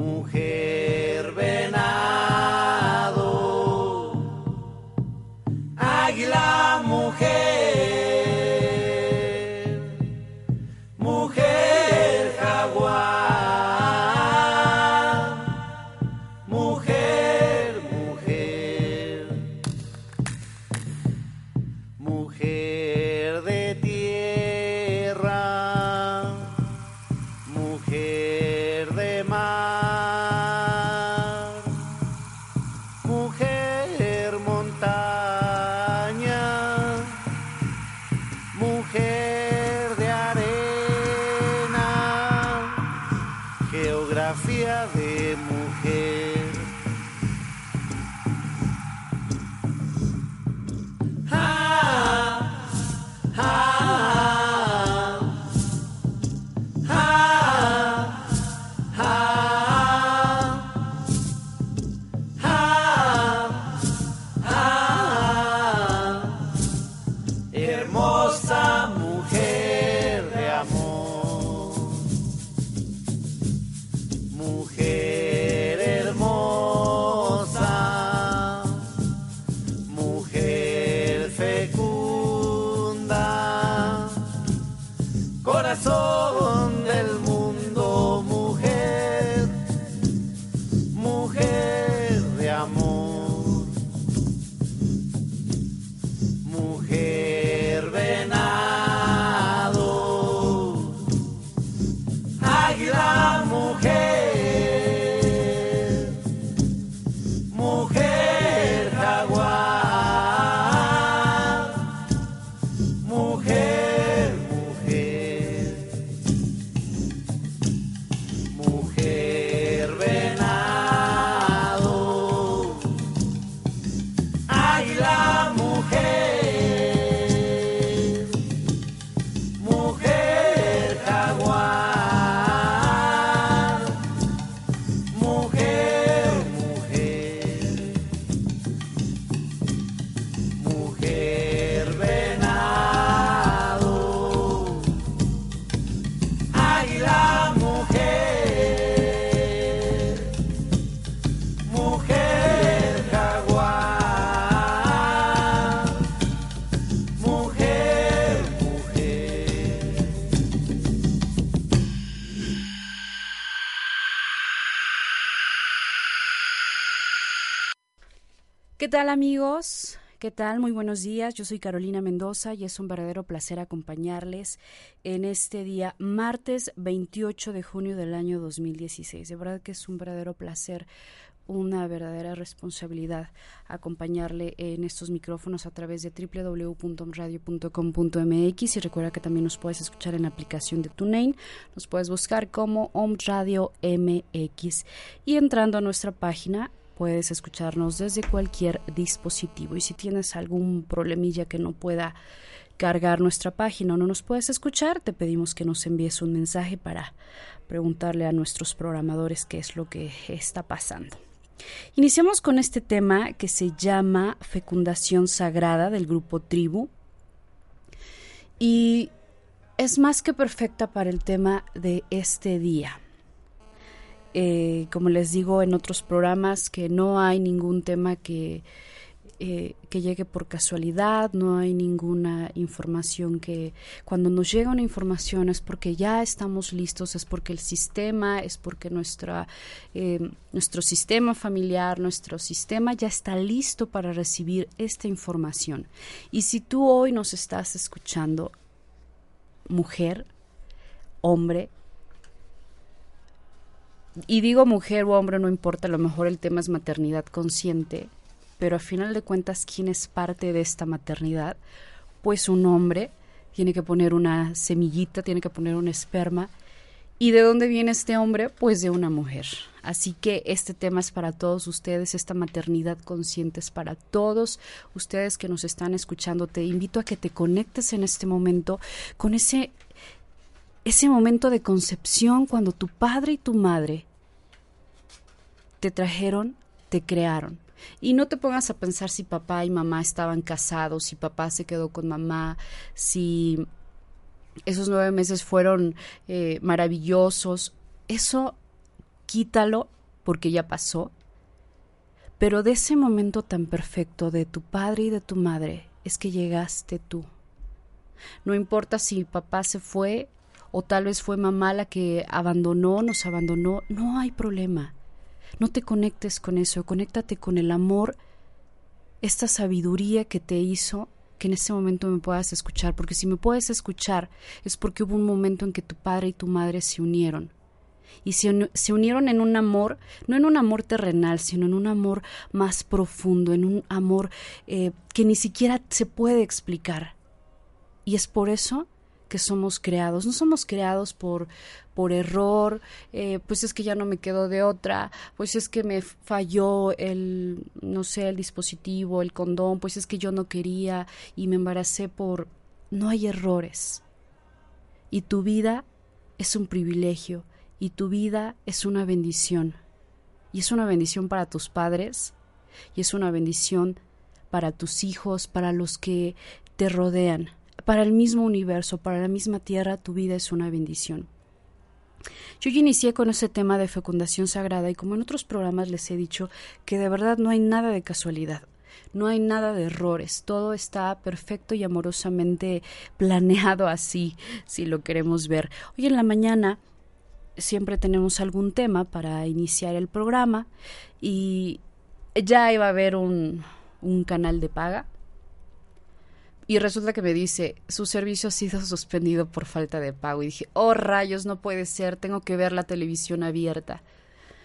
Mujer tal amigos? ¿Qué tal? Muy buenos días. Yo soy Carolina Mendoza y es un verdadero placer acompañarles en este día, martes 28 de junio del año 2016. De verdad que es un verdadero placer, una verdadera responsabilidad acompañarle en estos micrófonos a través de www.omradio.com.mx y recuerda que también nos puedes escuchar en la aplicación de TuneIn, nos puedes buscar como Om Radio MX y entrando a nuestra página puedes escucharnos desde cualquier dispositivo. Y si tienes algún problemilla que no pueda cargar nuestra página o no nos puedes escuchar, te pedimos que nos envíes un mensaje para preguntarle a nuestros programadores qué es lo que está pasando. Iniciamos con este tema que se llama Fecundación Sagrada del grupo Tribu y es más que perfecta para el tema de este día. Eh, como les digo en otros programas, que no hay ningún tema que eh, que llegue por casualidad, no hay ninguna información que cuando nos llega una información es porque ya estamos listos, es porque el sistema, es porque nuestra, eh, nuestro sistema familiar, nuestro sistema ya está listo para recibir esta información. Y si tú hoy nos estás escuchando, mujer, hombre, y digo mujer o hombre, no importa, a lo mejor el tema es maternidad consciente, pero a final de cuentas, ¿quién es parte de esta maternidad? Pues un hombre tiene que poner una semillita, tiene que poner un esperma. ¿Y de dónde viene este hombre? Pues de una mujer. Así que este tema es para todos ustedes, esta maternidad consciente es para todos ustedes que nos están escuchando. Te invito a que te conectes en este momento con ese, ese momento de concepción cuando tu padre y tu madre te trajeron, te crearon. Y no te pongas a pensar si papá y mamá estaban casados, si papá se quedó con mamá, si esos nueve meses fueron eh, maravillosos. Eso quítalo porque ya pasó. Pero de ese momento tan perfecto de tu padre y de tu madre es que llegaste tú. No importa si papá se fue o tal vez fue mamá la que abandonó, nos abandonó, no hay problema. No te conectes con eso, conéctate con el amor, esta sabiduría que te hizo que en ese momento me puedas escuchar, porque si me puedes escuchar es porque hubo un momento en que tu padre y tu madre se unieron. Y se, se, unieron en un amor, no en un amor terrenal, sino en un amor más profundo, en un amor eh, que ni siquiera se puede explicar. Y es por eso que somos creados. No somos creados por, por error, eh, pues es que ya no me quedo de otra, pues es que me falló el, no sé, el dispositivo, el condón, pues es que yo no quería y me embaracé por... No hay errores. Y tu vida es un privilegio y tu vida es una bendición. Y es una bendición para tus padres y es una bendición para tus hijos, para los que te rodean para el mismo universo, para la misma tierra, tu vida es una bendición. Yo ya inicié con ese tema de fecundación sagrada y como en otros programas les he dicho que de verdad no hay nada de casualidad, no hay nada de errores, todo está perfecto y amorosamente planeado así, si lo queremos ver. Hoy en la mañana siempre tenemos algún tema para iniciar el programa y ya iba a haber un, un canal de paga y resulta que me dice, su servicio ha sido suspendido por falta de pago. Y dije, oh rayos, no puede ser, tengo que ver la televisión abierta.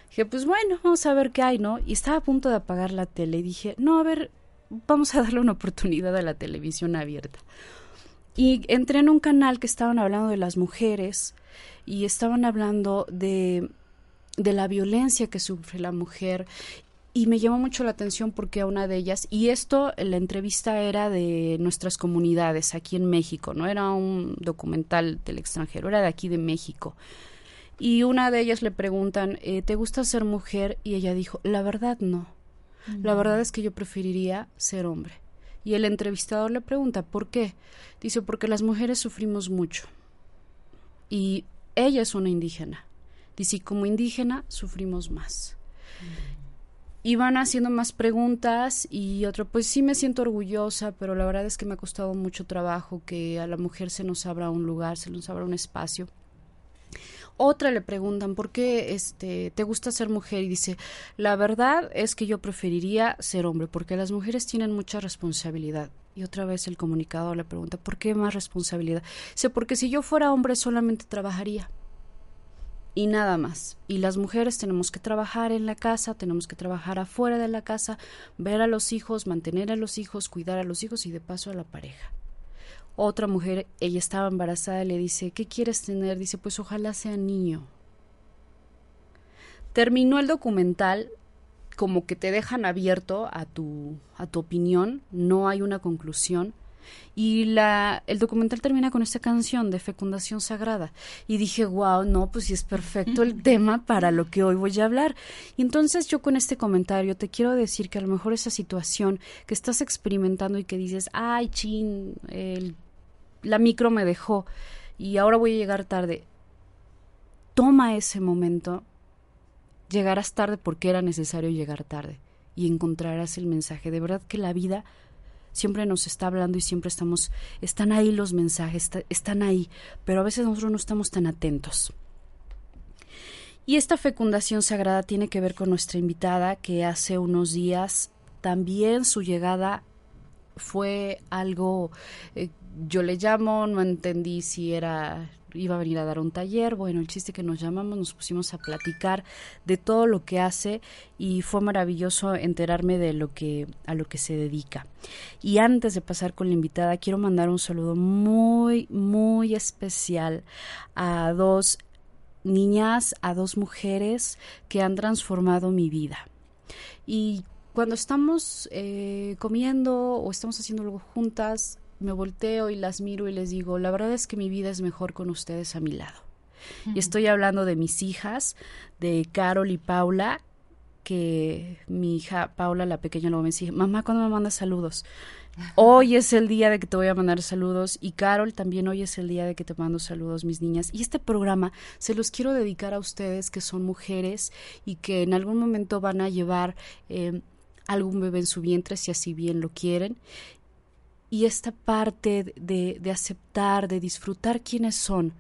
Dije, pues bueno, vamos a ver qué hay, ¿no? Y estaba a punto de apagar la tele y dije, no, a ver, vamos a darle una oportunidad a la televisión abierta. Y entré en un canal que estaban hablando de las mujeres y estaban hablando de de la violencia que sufre la mujer y me llamó mucho la atención porque a una de ellas, y esto, la entrevista era de nuestras comunidades aquí en México, no era un documental del extranjero, era de aquí de México. Y una de ellas le preguntan, eh, ¿te gusta ser mujer? Y ella dijo, la verdad no. La mm. verdad es que yo preferiría ser hombre. Y el entrevistador le pregunta, ¿por qué? Dice, porque las mujeres sufrimos mucho. Y ella es una indígena. Dice, y como indígena sufrimos más. Mm y van haciendo más preguntas y otro, pues sí me siento orgullosa, pero la verdad es que me ha costado mucho trabajo que a la mujer se nos abra un lugar, se nos abra un espacio. Otra le preguntan, ¿por qué este, te gusta ser mujer? Y dice, la verdad es que yo preferiría ser hombre, porque las mujeres tienen mucha responsabilidad. Y otra vez el comunicador le pregunta, ¿por qué más responsabilidad? Dice, porque si yo fuera hombre solamente trabajaría y nada más. Y las mujeres tenemos que trabajar en la casa, tenemos que trabajar afuera de la casa, ver a los hijos, mantener a los hijos, cuidar a los hijos y de paso a la pareja. Otra mujer, ella estaba embarazada, le dice, ¿qué quieres tener? Dice, pues ojalá sea niño. Terminó el documental, como que te dejan abierto a tu, a tu opinión, no hay una conclusión. Y la, el documental termina con esta canción de fecundación sagrada. Y dije, wow, no, pues sí es perfecto el tema para lo que hoy voy a hablar. Y entonces yo con este comentario te quiero decir que a lo mejor esa situación que estás experimentando y que dices, ay, chin, el, la micro me dejó y ahora voy a llegar tarde. Toma ese momento llegarás tarde porque era necesario llegar tarde y encontrarás el mensaje. De verdad que la vida siempre nos está hablando y siempre estamos, están ahí los mensajes, están ahí, pero a veces nosotros no estamos tan atentos. Y esta fecundación sagrada tiene que ver con nuestra invitada que hace unos días también su llegada fue algo, eh, yo le llamo, no entendí si era iba a venir a dar un taller. Bueno, el chiste que nos llamamos, nos pusimos a platicar de todo lo que hace y fue maravilloso enterarme de lo que a lo que se dedica. Y antes de pasar con la invitada, quiero mandar un saludo muy muy especial a dos niñas, a dos mujeres que han transformado mi vida. Y cuando estamos eh, comiendo o estamos haciendo algo juntas, me volteo y las miro y les digo, la verdad es que mi vida es mejor con ustedes a mi lado. Y estoy hablando de mis hijas, de Carol y Paula, que mi hija Paula, la pequeña, luego me dice, mamá, ¿cuándo me mandas saludos? Hoy es el día de que te voy a mandar saludos y Carol también hoy es el día de que te mando saludos, mis niñas. Y este programa se los quiero dedicar a ustedes que son mujeres y que en algún momento van a llevar eh, algún bebé en su vientre si así bien lo quieren y esta parte de, de aceptar, de disfrutar quiénes son.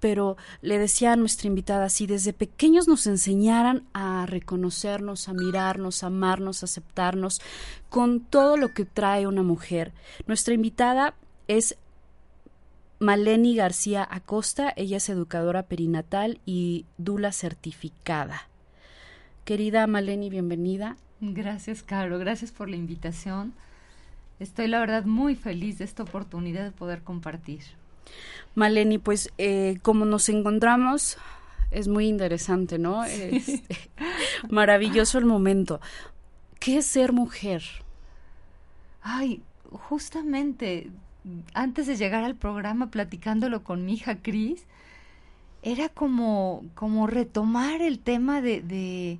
Pero le decía a nuestra invitada, si desde pequeños nos enseñaran a reconocernos, a mirarnos, a amarnos, a aceptarnos, con todo lo que trae una mujer. Nuestra invitada es Maleni García Acosta, ella es educadora perinatal y dula certificada. Querida Maleni, bienvenida. Gracias, Caro, gracias por la invitación. Estoy la verdad muy feliz de esta oportunidad de poder compartir. Maleni, pues eh, como nos encontramos, es muy interesante, ¿no? Es maravilloso el momento. ¿Qué es ser mujer? Ay, justamente antes de llegar al programa platicándolo con mi hija Cris, era como, como retomar el tema de, de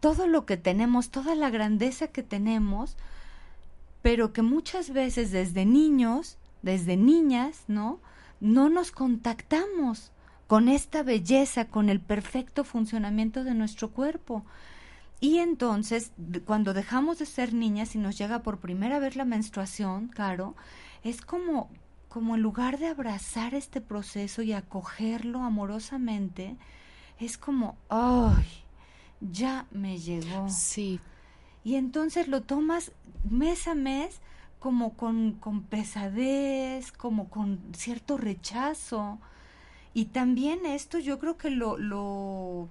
todo lo que tenemos, toda la grandeza que tenemos, pero que muchas veces desde niños, desde niñas, ¿no? No nos contactamos con esta belleza, con el perfecto funcionamiento de nuestro cuerpo. Y entonces, cuando dejamos de ser niñas y nos llega por primera vez la menstruación, claro, es como, como en lugar de abrazar este proceso y acogerlo amorosamente, es como, ¡ay! Ya me llegó. Sí. Y entonces lo tomas mes a mes como con, con pesadez, como con cierto rechazo. Y también esto yo creo que lo, lo,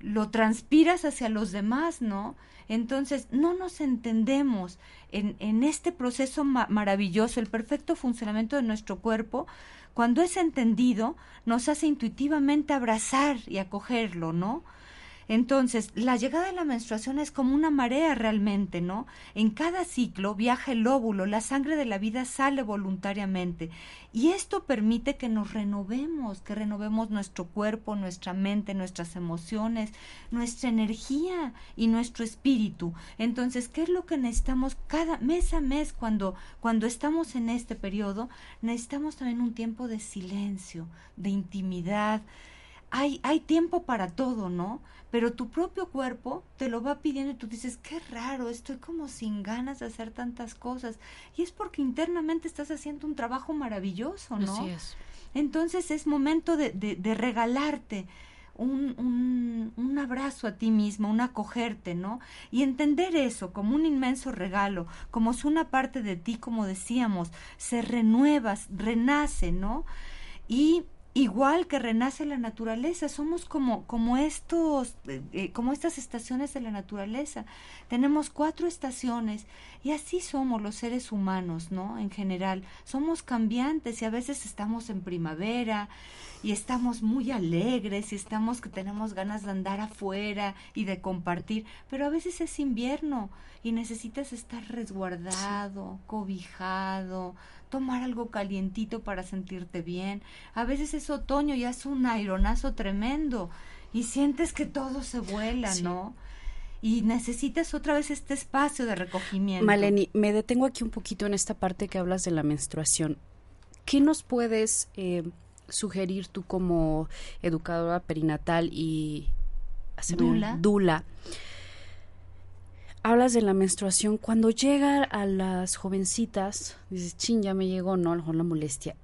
lo transpiras hacia los demás, ¿no? Entonces, no nos entendemos en, en este proceso maravilloso, el perfecto funcionamiento de nuestro cuerpo, cuando es entendido, nos hace intuitivamente abrazar y acogerlo, ¿no? Entonces, la llegada de la menstruación es como una marea realmente, ¿no? En cada ciclo viaja el óvulo, la sangre de la vida sale voluntariamente y esto permite que nos renovemos, que renovemos nuestro cuerpo, nuestra mente, nuestras emociones, nuestra energía y nuestro espíritu. Entonces, ¿qué es lo que necesitamos cada mes a mes cuando cuando estamos en este periodo? Necesitamos también un tiempo de silencio, de intimidad, hay, hay tiempo para todo, ¿no? Pero tu propio cuerpo te lo va pidiendo y tú dices, qué raro, estoy como sin ganas de hacer tantas cosas. Y es porque internamente estás haciendo un trabajo maravilloso, ¿no? Así es. Entonces es momento de, de, de regalarte un, un, un, abrazo a ti mismo, un acogerte, ¿no? Y entender eso como un inmenso regalo, como si una parte de ti, como decíamos, se renueva, renace, ¿no? Y igual que renace la naturaleza, somos como, como estos, eh, eh, como estas estaciones de la naturaleza. Tenemos cuatro estaciones y así somos los seres humanos, ¿no? En general, somos cambiantes y a veces estamos en primavera y estamos muy alegres y estamos que tenemos ganas de andar afuera y de compartir, pero a veces es invierno y necesitas estar resguardado, cobijado, tomar algo calientito para sentirte bien. A veces es otoño y hace un aironazo tremendo y sientes que todo se vuela, ¿no? Y necesitas otra vez este espacio de recogimiento. Maleni, me detengo aquí un poquito en esta parte que hablas de la menstruación. ¿Qué nos puedes eh, sugerir tú como educadora perinatal y Dula. Dula? Hablas de la menstruación, cuando llega a las jovencitas, dices, chin, ya me llegó, ¿no? A lo mejor la molestia.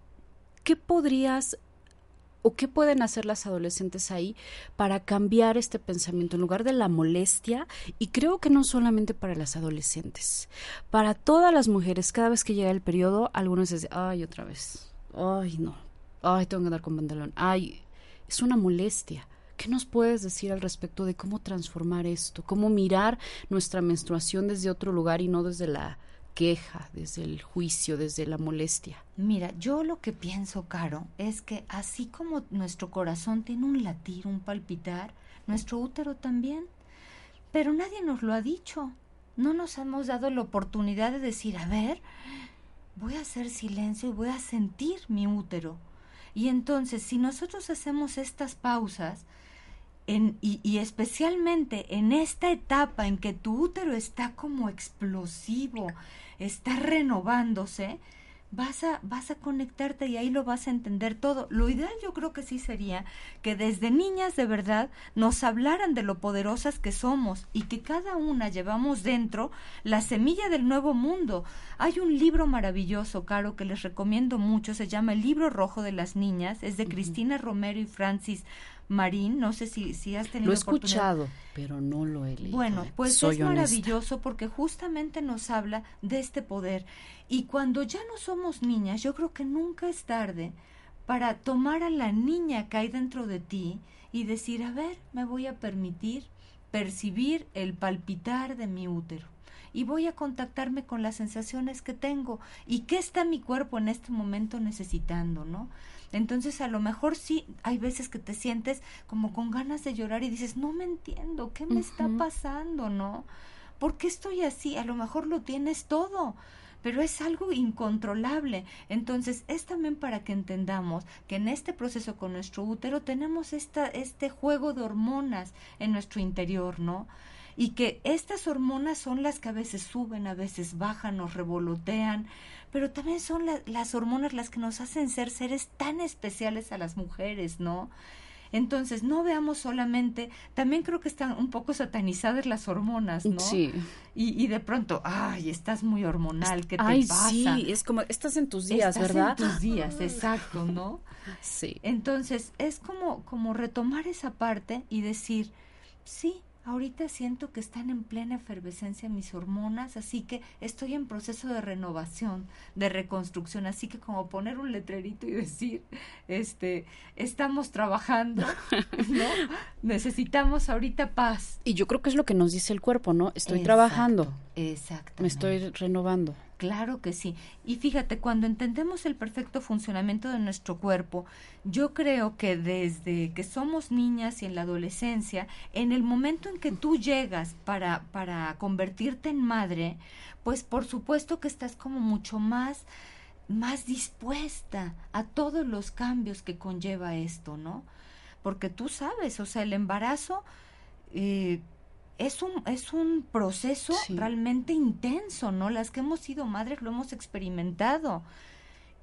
¿Qué podrías o qué pueden hacer las adolescentes ahí para cambiar este pensamiento en lugar de la molestia? Y creo que no solamente para las adolescentes, para todas las mujeres, cada vez que llega el periodo, algunos dicen, ay, otra vez, ay, no, ay, tengo que andar con pantalón, ay, es una molestia ¿Qué nos puedes decir al respecto de cómo transformar esto? ¿Cómo mirar nuestra menstruación desde otro lugar y no desde la queja, desde el juicio, desde la molestia? Mira, yo lo que pienso, Caro, es que así como nuestro corazón tiene un latir, un palpitar, nuestro útero también. Pero nadie nos lo ha dicho. No nos hemos dado la oportunidad de decir, a ver, voy a hacer silencio y voy a sentir mi útero. Y entonces, si nosotros hacemos estas pausas, y, especialmente en esta etapa en que tu útero está como explosivo, está renovándose, vas a, vas a conectarte y ahí lo vas a entender todo. Lo ideal yo creo que sí sería que desde niñas de verdad nos hablaran de lo poderosas que somos y que cada una llevamos dentro la semilla del nuevo mundo. Hay un libro maravilloso, Caro, que les recomiendo mucho, se llama El libro rojo de las niñas, es de Cristina Romero y Francis Marín, no sé si, si has tenido Lo he escuchado, pero no lo he leído. Bueno, pues es maravilloso porque justamente nos habla de este poder. Y cuando ya no somos niñas, yo creo que nunca es tarde para tomar a la niña que hay dentro de ti y decir, a ver, me voy a permitir percibir el palpitar de mi útero y voy a contactarme con las sensaciones que tengo y qué está mi cuerpo en este momento necesitando, ¿no? Entonces a lo mejor sí hay veces que te sientes como con ganas de llorar y dices, no me entiendo, ¿qué me está pasando? ¿No? ¿Por qué estoy así? A lo mejor lo tienes todo pero es algo incontrolable. Entonces, es también para que entendamos que en este proceso con nuestro útero tenemos esta, este juego de hormonas en nuestro interior, ¿no? Y que estas hormonas son las que a veces suben, a veces bajan, nos revolotean, pero también son las hormonas las que nos hacen ser seres tan especiales a las mujeres, ¿no? Entonces, no veamos solamente, también creo que están un poco satanizadas las hormonas, ¿no? Sí. Y, y de pronto, ay, estás muy hormonal, ¿qué te ay, pasa? Sí, es como, estás en tus días, estás ¿verdad? En tus días, exacto, ¿no? Sí. Entonces, es como, como retomar esa parte y decir, sí, Ahorita siento que están en plena efervescencia mis hormonas, así que estoy en proceso de renovación, de reconstrucción, así que como poner un letrerito y decir, este, estamos trabajando, ¿no? Necesitamos ahorita paz. Y yo creo que es lo que nos dice el cuerpo, ¿no? Estoy trabajando. Exacto. Me estoy renovando. Claro que sí. Y fíjate, cuando entendemos el perfecto funcionamiento de nuestro cuerpo, yo creo que desde que somos niñas y en la adolescencia, en el momento en que tú llegas para, para convertirte en madre, pues por supuesto que estás como mucho más más dispuesta a todos los cambios que conlleva esto, ¿no? Porque tú sabes, o sea, el embarazo eh, es un, es un proceso realmente intenso, ¿no? Las que hemos sido madres lo hemos experimentado.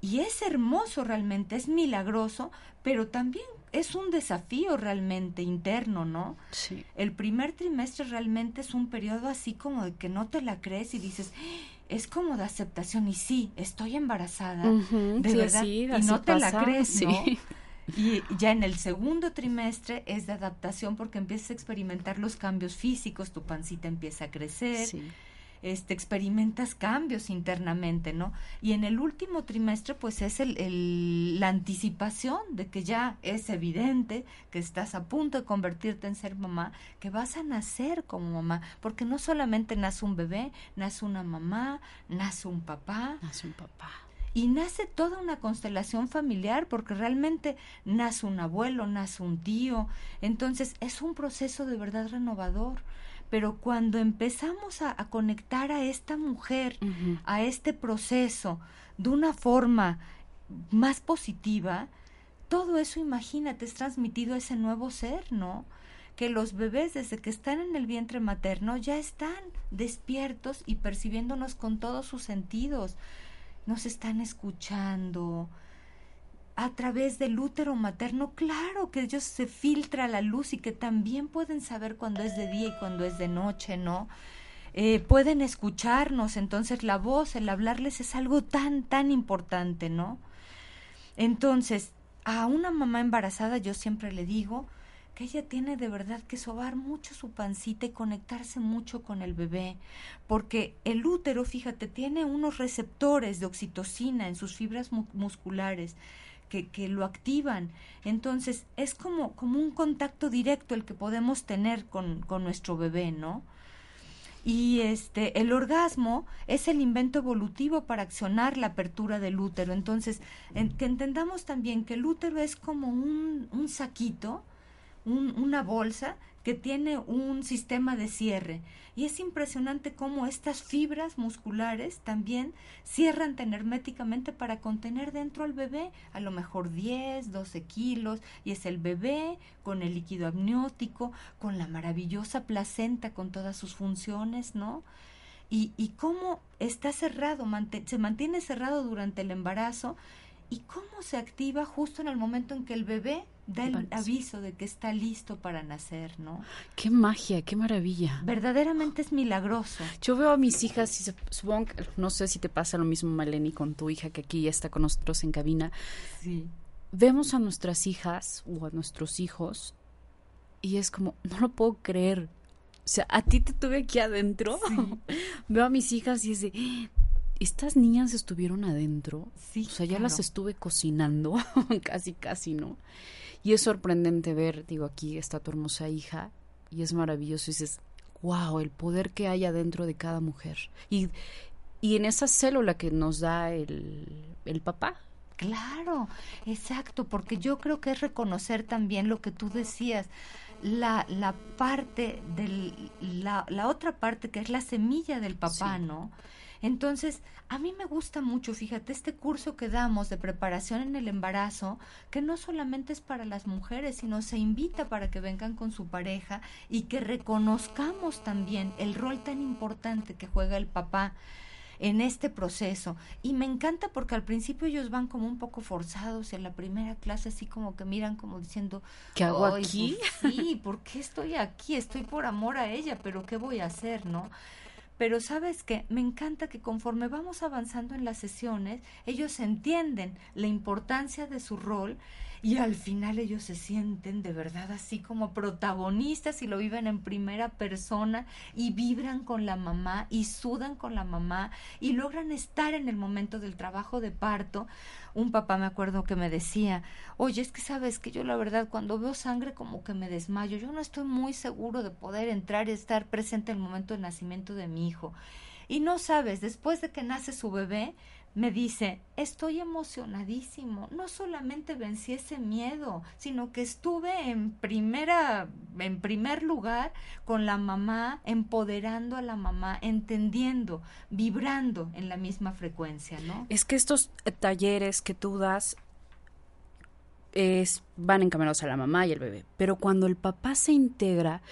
Y es hermoso realmente, es milagroso, pero también es un desafío realmente interno, ¿no? Sí. El primer trimestre realmente es un periodo así como de que no te la crees y dices, es como de aceptación y sí, estoy embarazada, de verdad, y no te la crees, ¿no? Y ya en el segundo trimestre es de adaptación porque empiezas a experimentar los cambios físicos, tu pancita empieza a crecer. este, experimentas cambios internamente, ¿no? Y en el último trimestre, pues es el, la anticipación de que ya es evidente que estás a punto de convertirte en ser mamá, que vas a nacer como mamá, porque no solamente nace un bebé, nace una mamá, nace un papá. Nace un papá y nace toda una constelación familiar porque realmente nace un abuelo, nace un tío, entonces es un proceso de verdad renovador. Pero cuando empezamos a, conectar a esta mujer, a este proceso, de una forma más positiva, todo eso, imagínate, es transmitido a ese nuevo ser, ¿no? que los bebés desde que están en el vientre materno ya están despiertos y percibiéndonos con todos sus sentidos nos están escuchando a través del útero materno, claro que ellos se filtra la luz y que también pueden saber cuando es de día y cuando es de noche, ¿no? Eh, pueden escucharnos, entonces la voz, el hablarles es algo tan, tan importante, ¿no? Entonces, a una mamá embarazada yo siempre le digo, que ella tiene de verdad que sobar mucho su pancita y conectarse mucho con el bebé, porque el útero, fíjate, tiene unos receptores de oxitocina en sus fibras musculares que, que, lo activan. Entonces, es como, como un contacto directo el que podemos tener con, con nuestro bebé, ¿no? Y este, el orgasmo es el invento evolutivo para accionar la apertura del útero. Entonces, que entendamos también que el útero es como un, un saquito una bolsa que tiene un sistema de cierre y es impresionante cómo estas fibras musculares también cierran tan herméticamente para contener dentro al bebé a lo mejor 10, 12 kilos y es el bebé con el líquido amniótico, con la maravillosa placenta con todas sus funciones, ¿no? Y, y cómo está cerrado, se mantiene cerrado durante el embarazo y cómo se activa justo en el momento en que el bebé da el aviso de que está listo para nacer, ¿no? Qué magia, qué maravilla. Verdaderamente es milagroso. Yo veo a mis hijas y supongo que, no sé si te pasa lo mismo, Maleni, con tu hija que aquí ya está con nosotros en cabina. Sí. Vemos a nuestras hijas o a nuestros hijos y es como, no lo puedo creer. O sea, a ti te tuve aquí adentro. veo a mis hijas y es de, estas niñas estuvieron adentro. Sí, o sea, ya las estuve cocinando, casi, casi, ¿no? Y es sorprendente ver, digo, aquí está tu hermosa hija y es maravilloso. Y dices, wow, el poder que hay adentro de cada mujer. Y, y en esa célula que nos da el, el papá. Claro, exacto, porque yo creo que es reconocer también lo que tú decías, la, la parte del, la, la otra parte que es la semilla del papá, ¿no? Entonces, a mí me gusta mucho, fíjate, este curso que damos de preparación en el embarazo, que no solamente es para las mujeres, sino se invita para que vengan con su pareja y que reconozcamos también el rol tan importante que juega el papá en este proceso. Y me encanta porque al principio ellos van como un poco forzados en la primera clase, así como que miran como diciendo, ¿qué hago aquí? Pues sí, ¿por qué estoy aquí? Estoy por amor a ella, pero ¿qué voy a hacer, no? Pero sabes que me encanta que conforme vamos avanzando en las sesiones, ellos entienden la importancia de su rol y al final ellos se sienten de verdad así como protagonistas y lo viven en primera persona y vibran con la mamá y sudan con la mamá y logran estar en el momento del trabajo de parto un papá me acuerdo que me decía, oye, es que sabes que yo la verdad cuando veo sangre como que me desmayo, yo no estoy muy seguro de poder entrar y estar presente en el momento del nacimiento de mi hijo. Y no sabes, después de que nace su bebé, me dice, estoy emocionadísimo, no solamente vencí ese miedo, sino que estuve en primera, en primer lugar con la mamá, empoderando a la mamá, entendiendo, vibrando en la misma frecuencia, ¿no? Es que estos eh, talleres que tú das es, van encaminados a la mamá y el bebé, pero cuando el papá se integra,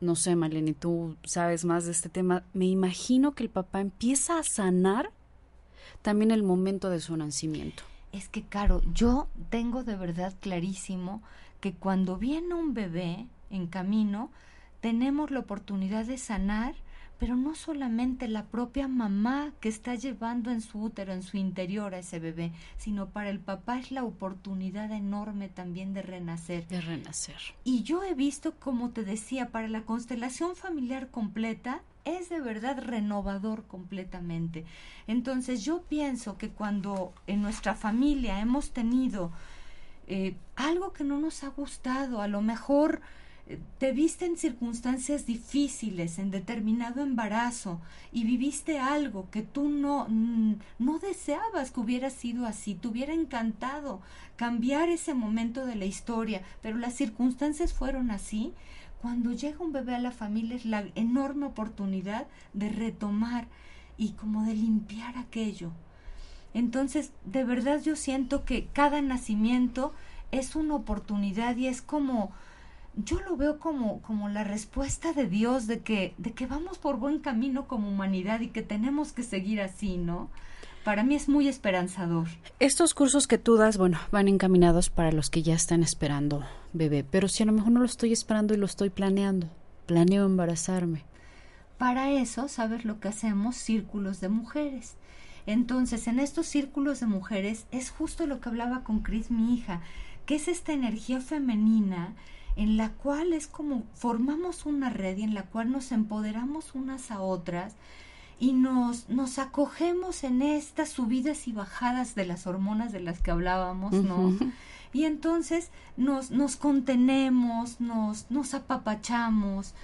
no sé, Maleni, tú sabes más de este tema, me imagino que el papá empieza a sanar también el momento de su nacimiento. Es que, Caro, yo tengo de verdad clarísimo que cuando viene un bebé en camino, tenemos la oportunidad de sanar, pero no solamente la propia mamá que está llevando en su útero, en su interior a ese bebé, sino para el papá es la oportunidad enorme también de renacer. De renacer. Y yo he visto, como te decía, para la constelación familiar completa, es de verdad renovador completamente. Entonces yo pienso que cuando en nuestra familia hemos tenido eh, algo que no nos ha gustado, a lo mejor eh, te viste en circunstancias difíciles, en determinado embarazo, y viviste algo que tú no, no deseabas que hubiera sido así, te hubiera encantado cambiar ese momento de la historia, pero las circunstancias fueron así, cuando llega un bebé a la familia es la enorme oportunidad de retomar y como de limpiar aquello. Entonces, de verdad yo siento que cada nacimiento es una oportunidad y es como yo lo veo como como la respuesta de Dios de que de que vamos por buen camino como humanidad y que tenemos que seguir así, ¿no? Para mí es muy esperanzador. Estos cursos que tú das, bueno, van encaminados para los que ya están esperando bebé, pero si a lo mejor no lo estoy esperando y lo estoy planeando, planeo embarazarme. Para eso, ¿sabes lo que hacemos? Círculos de mujeres. Entonces, en estos círculos de mujeres es justo lo que hablaba con Cris, mi hija, que es esta energía femenina en la cual es como formamos una red y en la cual nos empoderamos unas a otras y nos, nos acogemos en estas subidas y bajadas de las hormonas de las que hablábamos, ¿no? Y entonces nos, nos contenemos, nos, nos apapachamos.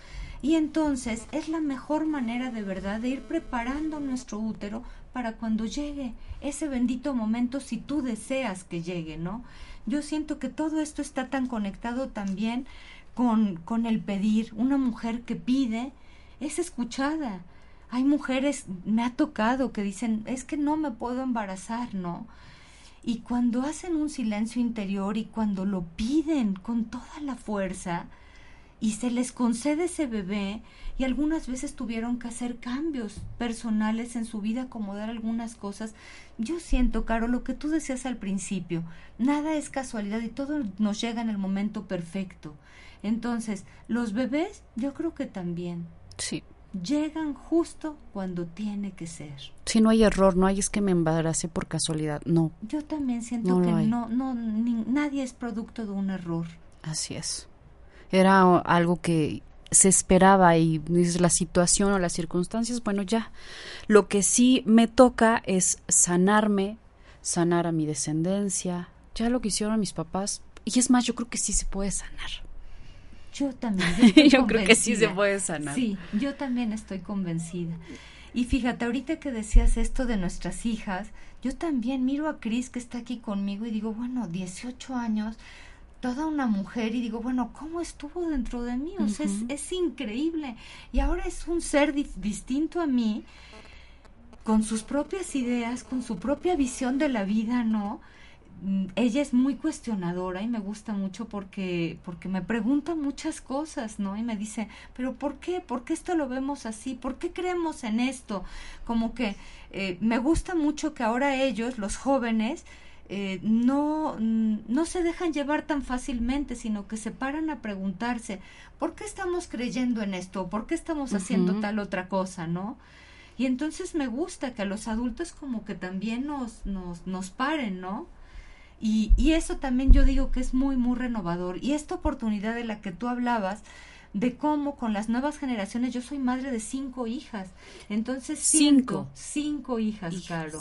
Y entonces es la mejor manera de verdad de ir preparando nuestro útero para cuando llegue ese bendito momento si tú deseas que llegue, ¿no? Yo siento que todo esto está tan conectado también con, con el pedir. Una mujer que pide es escuchada hay mujeres, me ha tocado, que dicen, es que no me puedo embarazar, ¿no? Y cuando hacen un silencio interior y cuando lo piden con toda la fuerza y se les concede ese bebé y algunas veces tuvieron que hacer cambios personales en su vida, acomodar algunas cosas, yo siento, Caro, lo que tú decías al principio, nada es casualidad y todo nos llega en el momento perfecto. Entonces, los bebés, yo creo que también. Sí, llegan justo cuando tiene que ser. Si no hay error, no hay es que me embaracé por casualidad, no. Yo también siento que no, no, nadie es producto de un error. Así es. Era algo que se esperaba y la situación o las circunstancias, bueno, ya. Lo que sí me toca es sanarme, sanar a mi descendencia, ya lo que hicieron mis papás. Y es más, yo creo que sí se puede sanar. Yo también. Yo, creo que sí se puede sanar. Sí, yo también estoy convencida. Y fíjate, ahorita que decías esto de nuestras hijas, yo también miro a Cris que está aquí conmigo y digo, bueno, 18 años, toda una mujer y digo, bueno, ¿cómo estuvo dentro de mí? O sea, es, increíble. Y ahora es un ser distinto a mí, con sus propias ideas, con su propia visión de la vida, ¿no? Mm, ella es muy cuestionadora y me gusta mucho porque porque me pregunta muchas cosas, ¿no? Y me dice, "¿Pero por qué? ¿Por qué esto lo vemos así? ¿Por qué creemos en esto?" Como que eh, me gusta mucho que ahora ellos, los jóvenes, eh, no, mm, no se dejan llevar tan fácilmente, sino que se paran a preguntarse, ¿por qué estamos creyendo en esto? ¿Por qué estamos haciendo tal otra cosa, no? Y entonces me gusta que a los adultos como que también nos, nos, nos paren, ¿no? Y, y eso también yo digo que es muy, muy renovador. Y esta oportunidad de la que tú hablabas, de cómo con las nuevas generaciones, yo soy madre de cinco hijas. Entonces, cinco, cinco, hijas, Caro.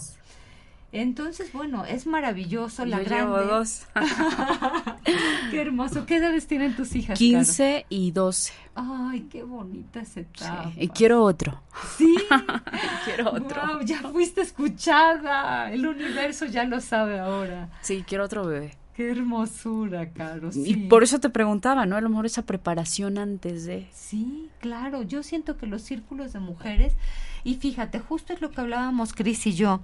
Entonces, bueno, es maravilloso la Yo Llevo dos. qué hermoso. ¿Qué edades tienen tus hijas? 15 y 12. Ay, qué bonita esa etapa. Y quiero otro. Sí. quiero otro. Wow, ya fuiste escuchada. El universo ya lo sabe ahora. Sí, quiero otro bebé. Qué hermosura, Caro. Sí. Y por eso te preguntaba, ¿no? A lo mejor esa preparación antes de. Sí, claro. Yo siento que los círculos de mujeres, y fíjate, justo es lo que hablábamos Cris y yo,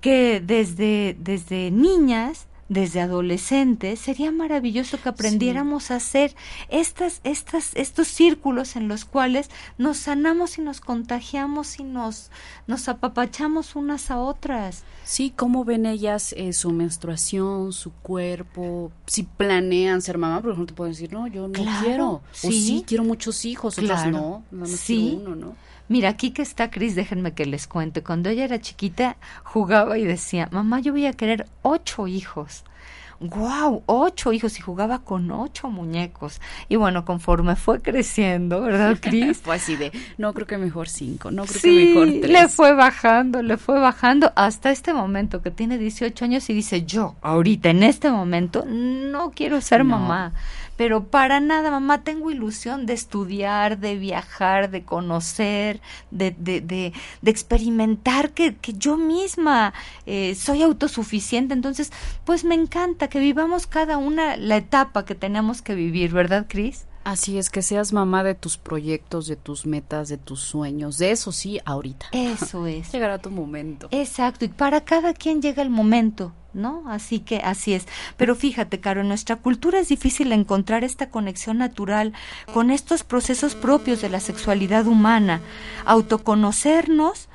que desde, desde niñas desde adolescentes, sería maravilloso que aprendiéramos a hacer estas, estas, estos círculos en los cuales nos sanamos y nos contagiamos y nos, nos apapachamos unas a otras. Sí, cómo ven ellas eh, su menstruación, su cuerpo, si planean ser mamá, por ejemplo, te pueden decir, no, yo no quiero, sí. o sí, quiero muchos hijos, claro. no, no, sí. uno, ¿no? Mira, aquí que está Cris, déjenme que les cuente. Cuando ella era chiquita, jugaba y decía, mamá, yo voy a querer ocho hijos. wow, ocho hijos y jugaba con ocho muñecos. Y bueno, conforme fue creciendo, ¿verdad, Cris? fue así de, no creo que mejor cinco, no creo sí, que mejor tres. le fue bajando, le fue bajando hasta este momento que tiene 18 años y dice, yo, ahorita, en este momento, no quiero ser No. mamá. Pero para nada, mamá, tengo ilusión de estudiar, de viajar, de conocer, de, de, de, de experimentar que, que yo misma eh, soy autosuficiente. Entonces, pues me encanta que vivamos cada una la etapa que tenemos que vivir, ¿verdad, Cris? Así es, que seas mamá de tus proyectos, de tus metas, de tus sueños, de eso sí, ahorita. Eso es. Llegará tu momento. Exacto, y para cada quien llega el momento, ¿no? Así que así es. Pero fíjate, Caro, en nuestra cultura es difícil encontrar esta conexión natural con estos procesos propios de la sexualidad humana. Autoconocernos,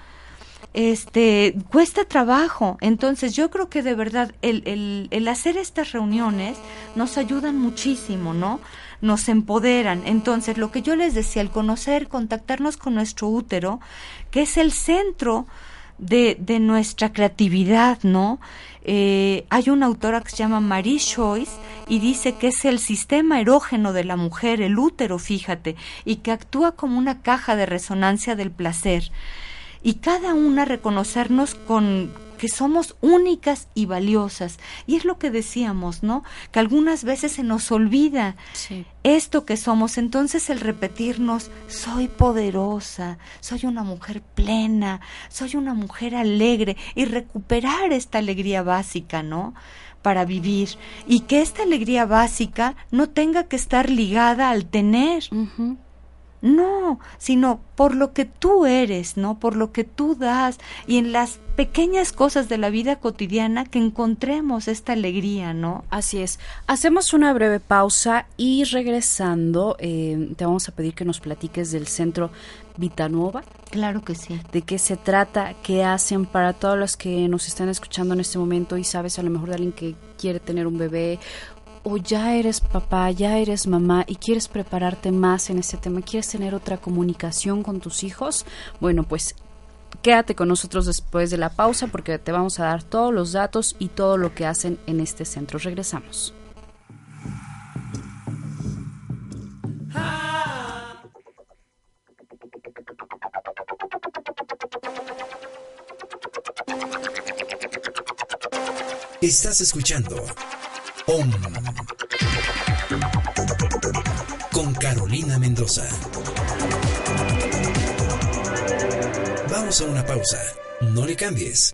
este, cuesta trabajo. Entonces, yo creo que de verdad el, el, el hacer estas reuniones nos ayudan muchísimo, ¿no? Nos empoderan. Entonces, lo que yo les decía, el conocer, contactarnos con nuestro útero, que es el centro de, de nuestra creatividad, ¿no? Eh, hay una autora que se llama Marie Choice y dice que es el sistema erógeno de la mujer, el útero, fíjate, y que actúa como una caja de resonancia del placer. Y cada una reconocernos con que somos únicas y valiosas. Y es lo que decíamos, ¿no? Que algunas veces se nos olvida Sí. esto que somos. Entonces el repetirnos, soy poderosa, soy una mujer plena, soy una mujer alegre y recuperar esta alegría básica, ¿no? Para vivir. Y que esta alegría básica no tenga que estar ligada al tener. No, sino por lo que tú eres, ¿no? Por lo que tú das y en las pequeñas cosas de la vida cotidiana que encontremos esta alegría, ¿no? Así es. Hacemos una breve pausa y regresando eh, te vamos a pedir que nos platiques del centro Vitanuova, Claro que sí. de qué se trata, qué hacen para todos los que nos están escuchando en este momento y sabes a lo mejor de alguien que quiere tener un bebé o ya eres papá, ya eres mamá y quieres prepararte más en este tema, quieres tener otra comunicación con tus hijos, bueno, pues quédate con nosotros después de la pausa porque te vamos a dar todos los datos y todo lo que hacen en este centro. Regresamos. Estás escuchando Con Carolina Mendoza. Vamos a una pausa. No le cambies.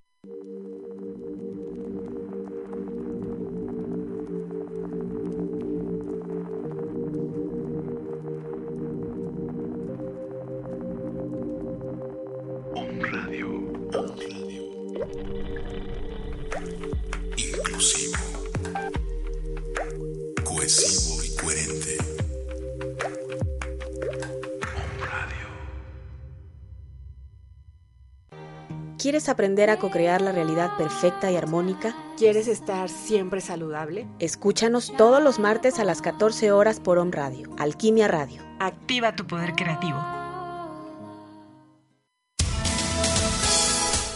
¿Quieres aprender a co-crear la realidad perfecta y armónica? ¿Quieres estar siempre saludable? Escúchanos todos los martes a las 14 horas por Om Radio, Alquimia Radio. Activa tu poder creativo.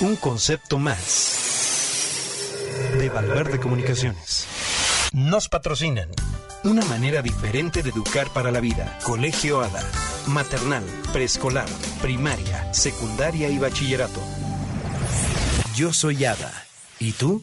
Un concepto más de Valverde Comunicaciones. Nos patrocinan. Una manera diferente de educar para la vida. Colegio ADA. Maternal, preescolar, primaria, secundaria y bachillerato. Yo soy Ada. ¿Y tú?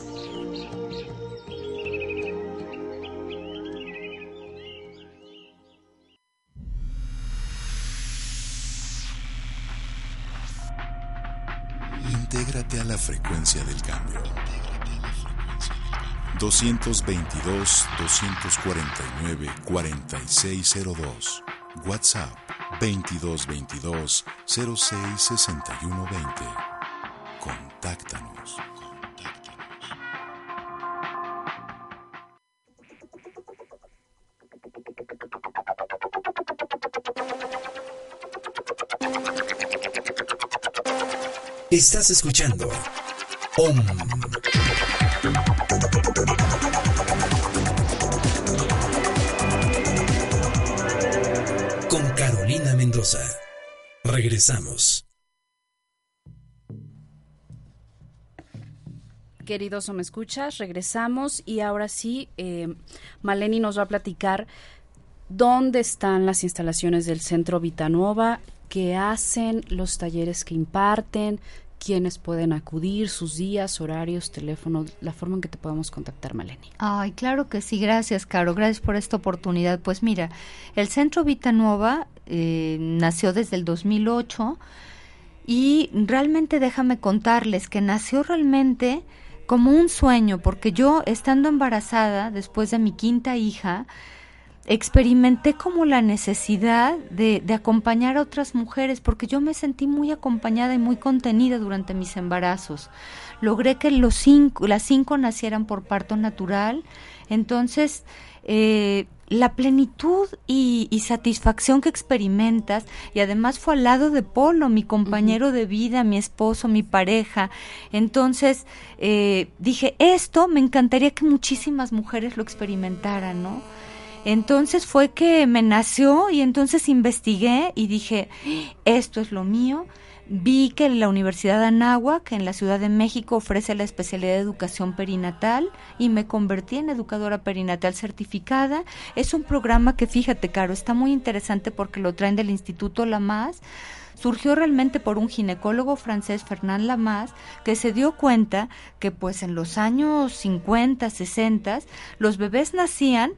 Intégrate a la frecuencia del cambio. 222 249 4602. WhatsApp 2222 066120. Contáctanos. Estás escuchando. Con Carolina Mendoza. Regresamos. Queridos me escuchas, regresamos y ahora sí, eh, Maleni nos va a platicar dónde están las instalaciones del Centro Vitanova, qué hacen, los talleres que imparten, quiénes pueden acudir, sus días, horarios, teléfono, la forma en que te podemos contactar, Maleni. Ay, claro que sí, gracias, Caro, gracias por esta oportunidad. Pues mira, el Centro Vitanova eh, nació desde el 2008 y realmente déjame contarles que nació realmente como un sueño, porque yo estando embarazada, después de mi quinta hija, experimenté como la necesidad de, de, acompañar a otras mujeres porque yo me sentí muy acompañada y muy contenida durante mis embarazos. Logré que los cinco, las cinco nacieran por parto natural, entonces eh, la plenitud y, y, satisfacción que experimentas y además fue al lado de Polo, mi compañero uh -huh. de vida, mi esposo, mi pareja. Entonces eh, dije, esto me encantaría que muchísimas mujeres lo experimentaran, ¿no? Entonces fue que me nació y entonces investigué y dije, esto es lo mío. Vi que la Universidad de Anáhuac, en la Ciudad de México, ofrece la especialidad de educación perinatal y me convertí en educadora perinatal certificada. Es un programa que, fíjate, Caro, está muy interesante porque lo traen del Instituto Lamas surgió realmente por un ginecólogo francés, Fernand Lamas, que se dio cuenta que pues en los años 50, 60, los bebés nacían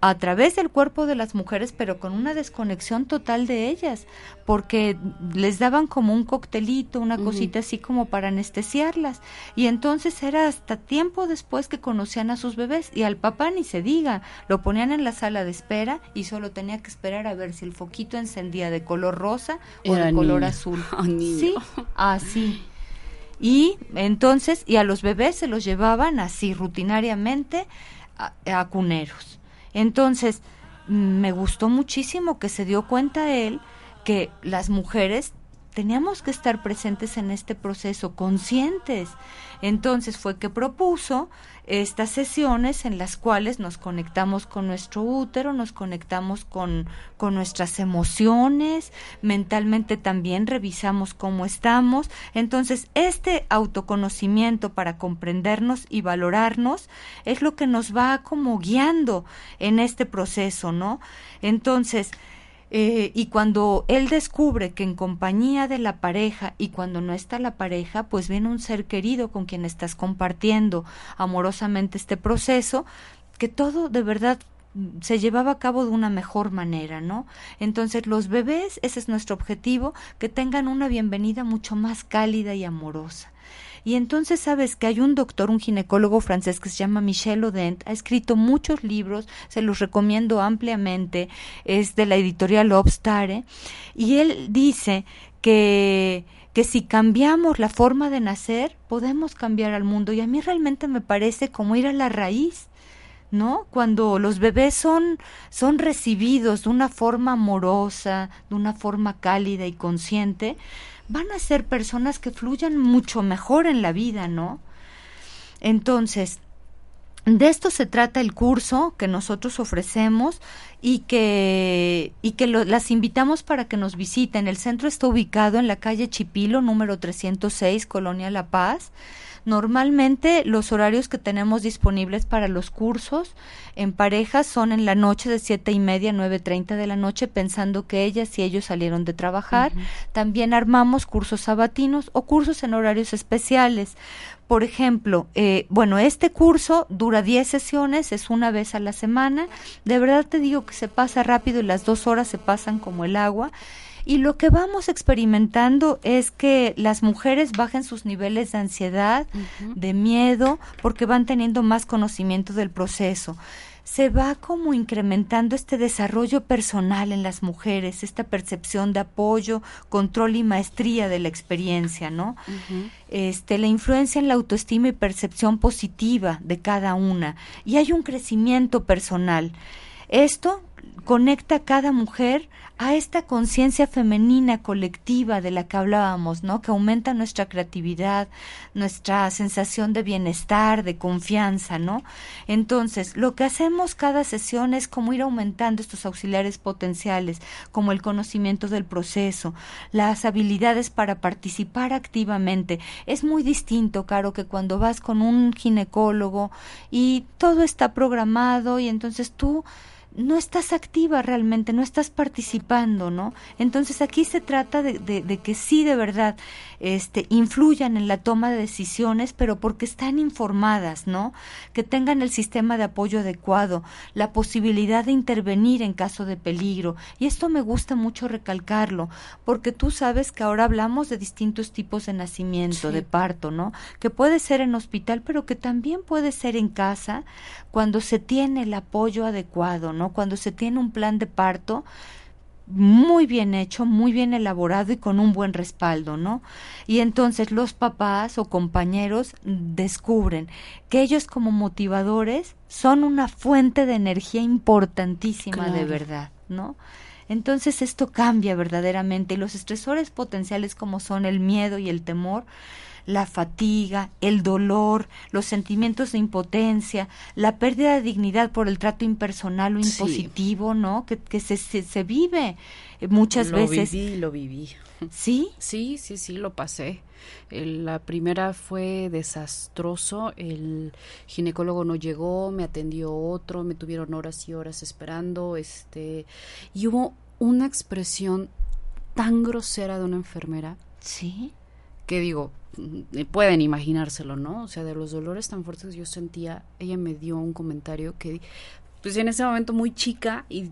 a través del cuerpo de las mujeres, pero con una desconexión total de ellas, porque les daban como un coctelito, una cosita uh -huh. así como para anestesiarlas. Y entonces era hasta tiempo después que conocían a sus bebés y al papá ni se diga, lo ponían en la sala de espera y solo tenía que esperar a ver si el foquito encendía de color rosa o era de color azul. Oh. Sí, así. Y entonces, y a los bebés se los llevaban así rutinariamente a, a cuneros. Entonces, me gustó muchísimo que se dio cuenta él que las mujeres teníamos que estar presentes en este proceso, conscientes. Entonces fue que propuso estas sesiones en las cuales nos conectamos con nuestro útero, nos conectamos con, con nuestras emociones, mentalmente también revisamos cómo estamos. Entonces, este autoconocimiento para comprendernos y valorarnos es lo que nos va como guiando en este proceso, ¿no? Entonces, eh, y cuando él descubre que en compañía de la pareja y cuando no está la pareja, pues viene un ser querido con quien estás compartiendo amorosamente este proceso, que todo de verdad se llevaba a cabo de una mejor manera, ¿no? Entonces los bebés, ese es nuestro objetivo, que tengan una bienvenida mucho más cálida y amorosa. Y entonces sabes que hay un doctor, un ginecólogo francés que se llama Michel Odent, ha escrito muchos libros, se los recomiendo ampliamente, es de la editorial Obstare, y él dice que que si cambiamos la forma de nacer, podemos cambiar al mundo. Y a mí realmente me parece como ir a la raíz, ¿no? Cuando los bebés son, son recibidos de una forma amorosa, de una forma cálida y consciente, van a ser personas que fluyan mucho mejor en la vida, ¿no? Entonces, de esto se trata el curso que nosotros ofrecemos y que, y que las invitamos para que nos visiten. El centro está ubicado en la calle Chipilo, número 306, Colonia La Paz. Normalmente los horarios que tenemos disponibles para los cursos en parejas son en la noche de siete y media a nueve treinta de la noche, pensando que ellas y ellos salieron de trabajar. También armamos cursos sabatinos o cursos en horarios especiales. Por ejemplo, eh, bueno, este curso dura 10 sesiones, es una vez a la semana. De verdad te digo que se pasa rápido y las dos horas se pasan como el agua. Y lo que vamos experimentando es que las mujeres bajen sus niveles de ansiedad, de miedo, porque van teniendo más conocimiento del proceso se va como incrementando este desarrollo personal en las mujeres, esta percepción de apoyo, control y maestría de la experiencia, ¿no? Este, la influencia en la autoestima y percepción positiva de cada una y hay un crecimiento personal. Esto conecta cada mujer a esta conciencia femenina colectiva de la que hablábamos, ¿no? Que aumenta nuestra creatividad, nuestra sensación de bienestar, de confianza, ¿no? Entonces, lo que hacemos cada sesión es como ir aumentando estos auxiliares potenciales, como el conocimiento del proceso, las habilidades para participar activamente. Es muy distinto, Caro, que cuando vas con un ginecólogo y todo está programado y entonces tú no estás activa realmente, no estás participando, ¿no? Entonces aquí se trata de, de, que sí de verdad este, influyan en la toma de decisiones, pero porque están informadas, ¿no? Que tengan el sistema de apoyo adecuado, la posibilidad de intervenir en caso de peligro. Y esto me gusta mucho recalcarlo, porque tú sabes que ahora hablamos de distintos tipos de nacimiento, de parto, ¿no? Que puede ser en hospital, pero que también puede ser en casa cuando se tiene el apoyo adecuado, ¿no? Cuando se tiene un plan de parto muy bien hecho, muy bien elaborado y con un buen respaldo, ¿no? Y entonces los papás o compañeros descubren que ellos como motivadores son una fuente de energía importantísima de verdad, ¿no? Entonces esto cambia verdaderamente y los estresores potenciales como son el miedo y el temor la fatiga, el dolor, los sentimientos de impotencia, la pérdida de dignidad por el trato impersonal o impositivo, ¿no? Que, que se, se, vive muchas veces. Lo viví, lo viví. ¿Sí? Sí, sí, sí, lo pasé. la primera fue desastroso, el ginecólogo no llegó, me atendió otro, me tuvieron horas y horas esperando, este, y hubo una expresión tan grosera de una enfermera. Sí. Que digo, eh, pueden imaginárselo, ¿no? O sea, de los dolores tan fuertes yo sentía, ella me dio un comentario que, pues en ese momento muy chica y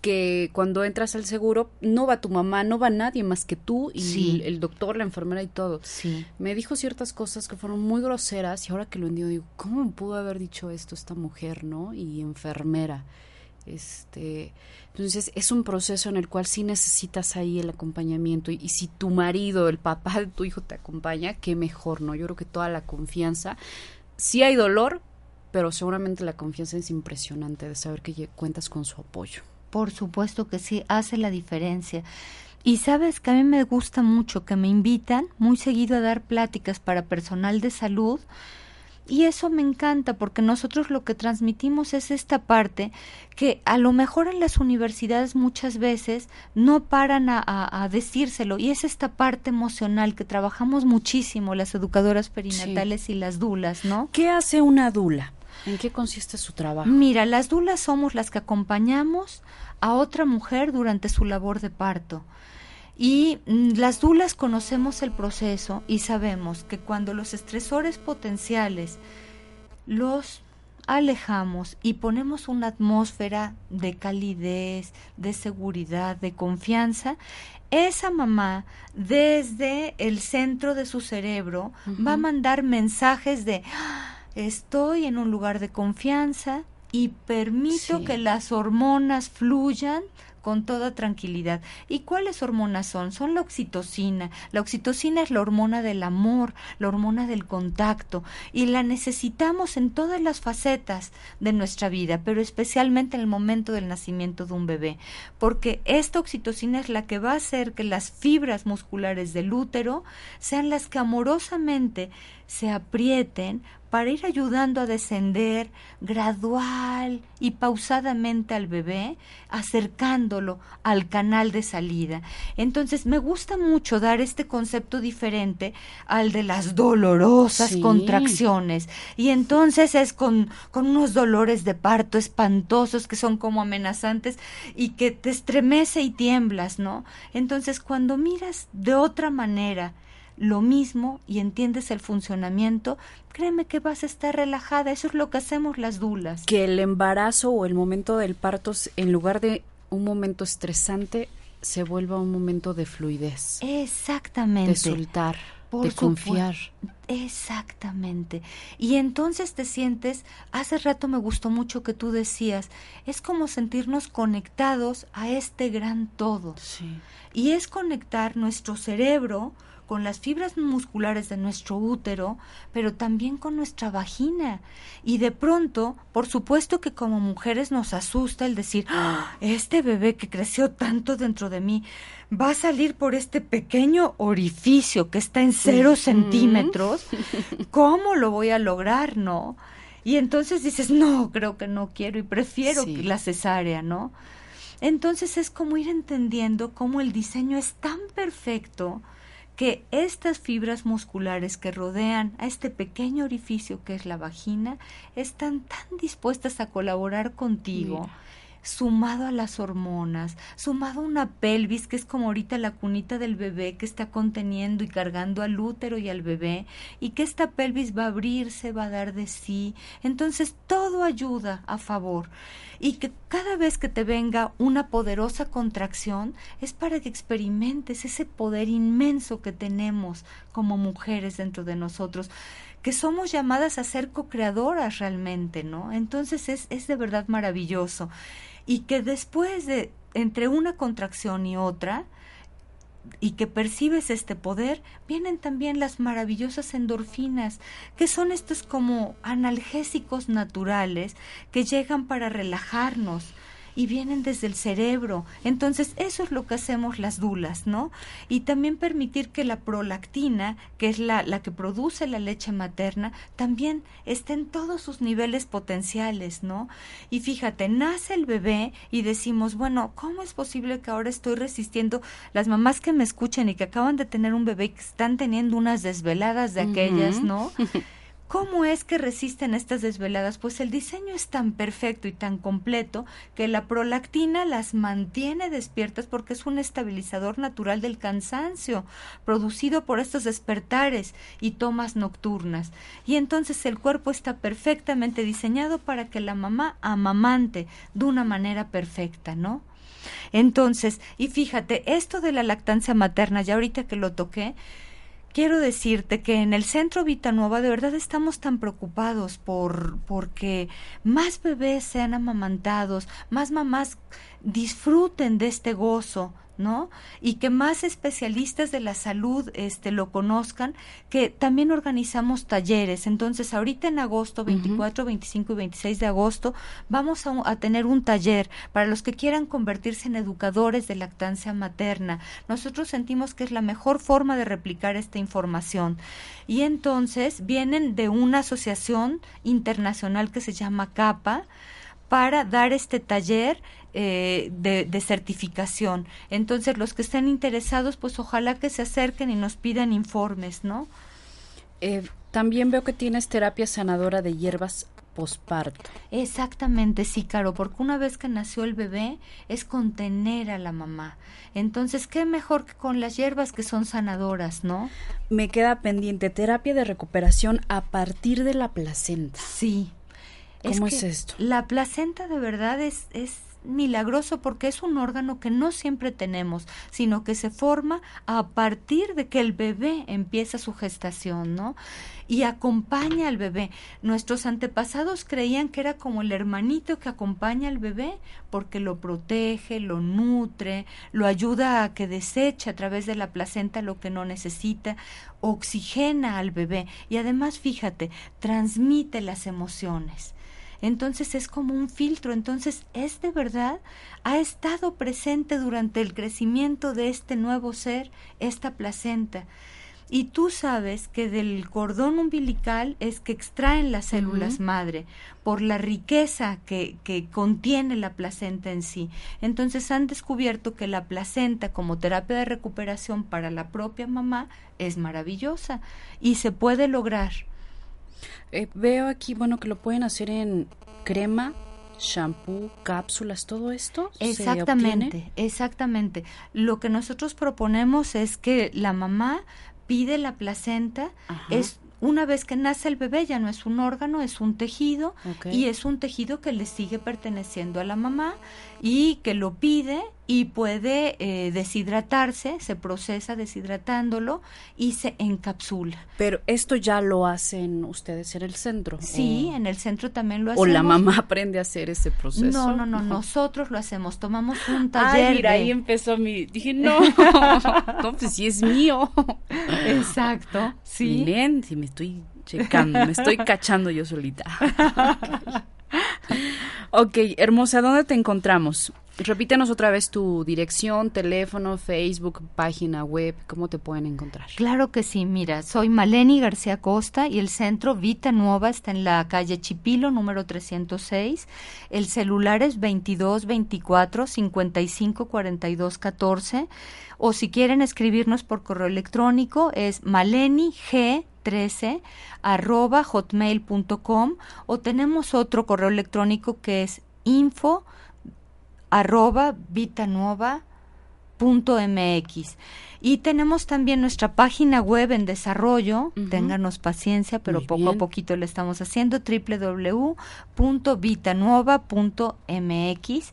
que cuando entras al seguro no va tu mamá, no va nadie más que tú y el, doctor, la enfermera y todo. Sí. Me dijo ciertas cosas que fueron muy groseras y ahora que lo entiendo digo, ¿cómo pudo haber dicho esto esta mujer, no? Y enfermera. Este, entonces es un proceso en el cual sí necesitas ahí el acompañamiento y, si tu marido, el papá de tu hijo te acompaña, qué mejor, ¿no? Yo creo que toda la confianza, sí hay dolor, pero seguramente la confianza es impresionante de saber que cuentas con su apoyo. Por supuesto que sí, hace la diferencia. Y sabes que a mí me gusta mucho que me invitan muy seguido a dar pláticas para personal de salud y eso me encanta porque nosotros lo que transmitimos es esta parte que a lo mejor en las universidades muchas veces no paran a, decírselo y es esta parte emocional que trabajamos muchísimo las educadoras perinatales y las dulas, ¿no? ¿Qué hace una dula? ¿En qué consiste su trabajo? Mira, las dulas somos las que acompañamos a otra mujer durante su labor de parto. Y mm, las dulas conocemos el proceso y sabemos que cuando los estresores potenciales los alejamos y ponemos una atmósfera de calidez, de seguridad, de confianza, esa mamá desde el centro de su cerebro va a mandar mensajes de "Ah, estoy en un lugar de confianza y permito Sí. que las hormonas fluyan con toda tranquilidad. ¿Y cuáles hormonas son? Son la oxitocina. La oxitocina es la hormona del amor, la hormona del contacto, y la necesitamos en todas las facetas de nuestra vida, pero especialmente en el momento del nacimiento de un bebé, porque esta oxitocina es la que va a hacer que las fibras musculares del útero sean las que amorosamente se aprieten para ir ayudando a descender gradual y pausadamente al bebé, acercándolo al canal de salida. Entonces, me gusta mucho dar este concepto diferente al de las dolorosas Sí. contracciones. Y entonces es con, con unos dolores de parto espantosos que son como amenazantes y que te estremece y tiemblas, ¿no? Entonces, cuando miras de otra manera, lo mismo y entiendes el funcionamiento, créeme que vas a estar relajada. Eso es lo que hacemos las dulas. Que el embarazo o el momento del parto, en lugar de un momento estresante, se vuelva un momento de fluidez, Exactamente. de soltar, Por de confiar. Exactamente. Y entonces te sientes, hace rato me gustó mucho que tú decías, es como sentirnos conectados a este gran todo. Sí. Y es conectar nuestro cerebro con las fibras musculares de nuestro útero, pero también con nuestra vagina. Y de pronto, por supuesto que como mujeres nos asusta el decir, "Ah, este bebé que creció tanto dentro de mí va a salir por este pequeño orificio que está en cero centímetros. ¿Cómo lo voy a lograr, no? Y entonces dices, no, creo que no quiero y prefiero Sí. la cesárea, ¿no? Entonces es como ir entendiendo cómo el diseño es tan perfecto que estas fibras musculares que rodean a este pequeño orificio que es la vagina están tan dispuestas a colaborar contigo. Mira. Sumado a las hormonas, sumado a una pelvis que es como ahorita la cunita del bebé que está conteniendo y cargando al útero y al bebé, y que esta pelvis va a abrirse, va a dar de sí. Entonces todo ayuda a favor y que cada vez que te venga una poderosa contracción es para que experimentes ese poder inmenso que tenemos como mujeres dentro de nosotros que somos llamadas a ser co-creadoras realmente, ¿no? Entonces es, es de verdad maravilloso. Y que después de, entre una contracción y otra, y que percibes este poder, vienen también las maravillosas endorfinas, que son estos como analgésicos naturales que llegan para relajarnos y vienen desde el cerebro. Entonces, eso es lo que hacemos las dulas, ¿no? Y también permitir que la prolactina, que es la, la que produce la leche materna, también esté en todos sus niveles potenciales, ¿no? Y fíjate, nace el bebé y decimos, bueno, ¿cómo es posible que ahora estoy resistiendo? Las mamás que me escuchen y que acaban de tener un bebé y que están teniendo unas desveladas de aquellas. ¿no? ¿Cómo es que resisten estas desveladas? Pues el diseño es tan perfecto y tan completo que la prolactina las mantiene despiertas porque es un estabilizador natural del cansancio producido por estos despertares y tomas nocturnas. Y entonces el cuerpo está perfectamente diseñado para que la mamá amamante de una manera perfecta, ¿no? Entonces, y fíjate, esto de la lactancia materna, ya ahorita que lo toqué, quiero decirte que en el Centro Vitanova de verdad estamos tan preocupados por porque más bebés sean amamantados, más mamás disfruten de este gozo, ¿no? Y que más especialistas de la salud este lo conozcan, que también organizamos talleres. Entonces, ahorita en agosto 24, 25 y 26 de agosto vamos a, tener un taller para los que quieran convertirse en educadores de lactancia materna. Nosotros sentimos que es la mejor forma de replicar esta información. Y entonces vienen de una asociación internacional que se llama CAPA para dar este taller eh, de, de certificación. Entonces, los que estén interesados, pues ojalá que se acerquen y nos pidan informes, ¿no? Eh, también veo que tienes terapia sanadora de hierbas posparto. Exactamente, sí, Caro, porque una vez que nació el bebé es contener a la mamá. Entonces, ¿qué mejor que con las hierbas que son sanadoras, no? Me queda pendiente terapia de recuperación a partir de la placenta. Sí. ¿Cómo es, esto? La placenta de verdad es, es milagroso porque es un órgano que no siempre tenemos, sino que se forma a partir de que el bebé empieza su gestación, ¿no? Y acompaña al bebé. Nuestros antepasados creían que era como el hermanito que acompaña al bebé porque lo protege, lo nutre, lo ayuda a que deseche a través de la placenta lo que no necesita, oxigena al bebé y además, fíjate, transmite las emociones entonces es como un filtro, entonces es de verdad, ha estado presente durante el crecimiento de este nuevo ser, esta placenta. Y tú sabes que del cordón umbilical es que extraen las células madre por la riqueza que, que contiene la placenta en sí. Entonces han descubierto que la placenta como terapia de recuperación para la propia mamá es maravillosa y se puede lograr. Eh, veo aquí, bueno, que lo pueden hacer en crema, shampoo, cápsulas, todo esto. Exactamente, exactamente. Lo que nosotros proponemos es que la mamá pide la placenta, es una vez que nace el bebé ya no es un órgano, es un tejido y es un tejido que le sigue perteneciendo a la mamá y que lo pide y puede eh, deshidratarse, se procesa deshidratándolo y se encapsula. Pero esto ya lo hacen ustedes en el centro. Sí, en el centro también lo hacemos. O la mamá aprende a hacer ese proceso. No, no, no, nosotros lo hacemos, tomamos un taller. Ay, mira, ahí empezó mi, dije, no, no, pues sí es mío. Exacto, sí. Bien, si me estoy checando, me estoy cachando yo solita. ok, hermosa, ¿dónde te encontramos? Repítenos otra vez tu dirección, teléfono, Facebook, página web, ¿cómo te pueden encontrar? Claro que sí, mira, soy Maleni García Costa y el centro Vita Nueva está en la calle Chipilo, número 306. El celular es 22 24 55 42 14 o si quieren escribirnos por correo electrónico es maleni g 13 arroba hotmail.com o tenemos otro correo electrónico que es info arroba mx. Y tenemos también nuestra página web en desarrollo, ténganos paciencia, pero poco a poquito le estamos haciendo, www.vitanuova.mx.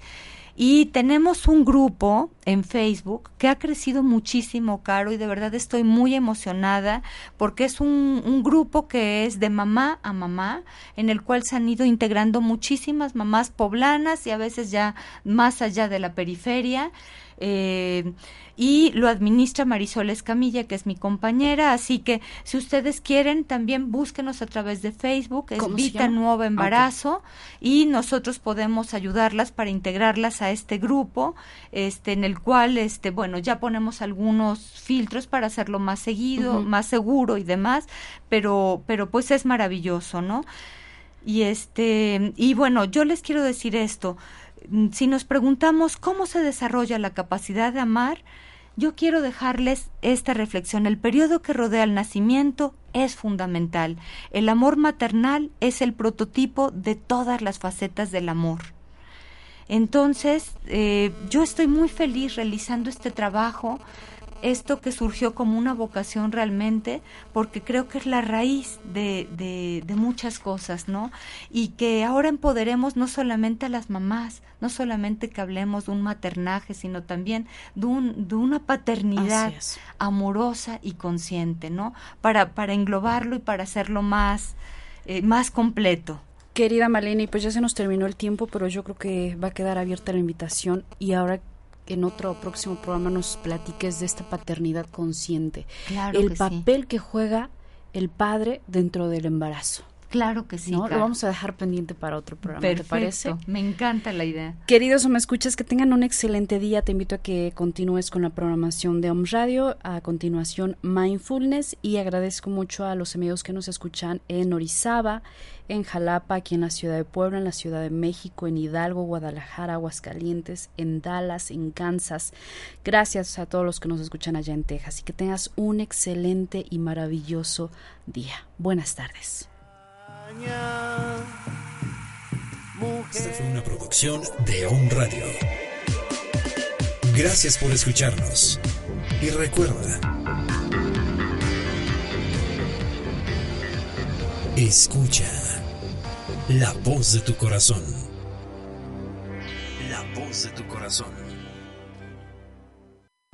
Y tenemos un grupo en Facebook que ha crecido muchísimo, Caro, y de verdad estoy muy emocionada porque es un, un, grupo que es de mamá a mamá, en el cual se han ido integrando muchísimas mamás poblanas y a veces ya más allá de la periferia. Eh, y lo administra Marisol Escamilla, que es mi compañera. Así que si ustedes quieren, también búsquenos a través de Facebook, es Vita Nueva Embarazo, y nosotros podemos ayudarlas para integrarlas a este grupo, este, en el cual, este, bueno, ya ponemos algunos filtros para hacerlo más seguido, más seguro y demás, pero, pero pues es maravilloso, ¿no? Y este, y bueno, yo les quiero decir esto si nos preguntamos cómo se desarrolla la capacidad de amar, yo quiero dejarles esta reflexión. El periodo que rodea el nacimiento es fundamental. El amor maternal es el prototipo de todas las facetas del amor. Entonces, eh, yo estoy muy feliz realizando este trabajo esto que surgió como una vocación realmente, porque creo que es la raíz de, de, muchas cosas, ¿no? Y que ahora empoderemos no solamente a las mamás, no solamente que hablemos de un maternaje, sino también de, un, de una paternidad amorosa y consciente, ¿no? Para, para englobarlo y para hacerlo más, eh, más completo. Querida Maleni, pues ya se nos terminó el tiempo, pero yo creo que va a quedar abierta la invitación y ahora en otro próximo programa nos platiques de esta paternidad consciente. Claro el papel que juega el padre dentro del embarazo. Claro que sí. Lo vamos a dejar pendiente para otro programa, ¿te parece? Me encanta la idea. Queridos o me escuchas, que tengan un excelente día. Te invito a que continúes con la programación de Om Radio. A continuación, Mindfulness. Y agradezco mucho a los amigos que nos escuchan en Orizaba, en Jalapa, aquí en la ciudad de Puebla, en la ciudad de México, en Hidalgo, Guadalajara, Aguascalientes, en Dallas, en Kansas. Gracias a todos los que nos escuchan allá en Texas y que tengas un excelente y maravilloso día. Buenas tardes. Esta fue una producción de On Radio. Gracias por escucharnos. Y recuerda, escucha. La voz de tu corazón. La voz de tu corazón.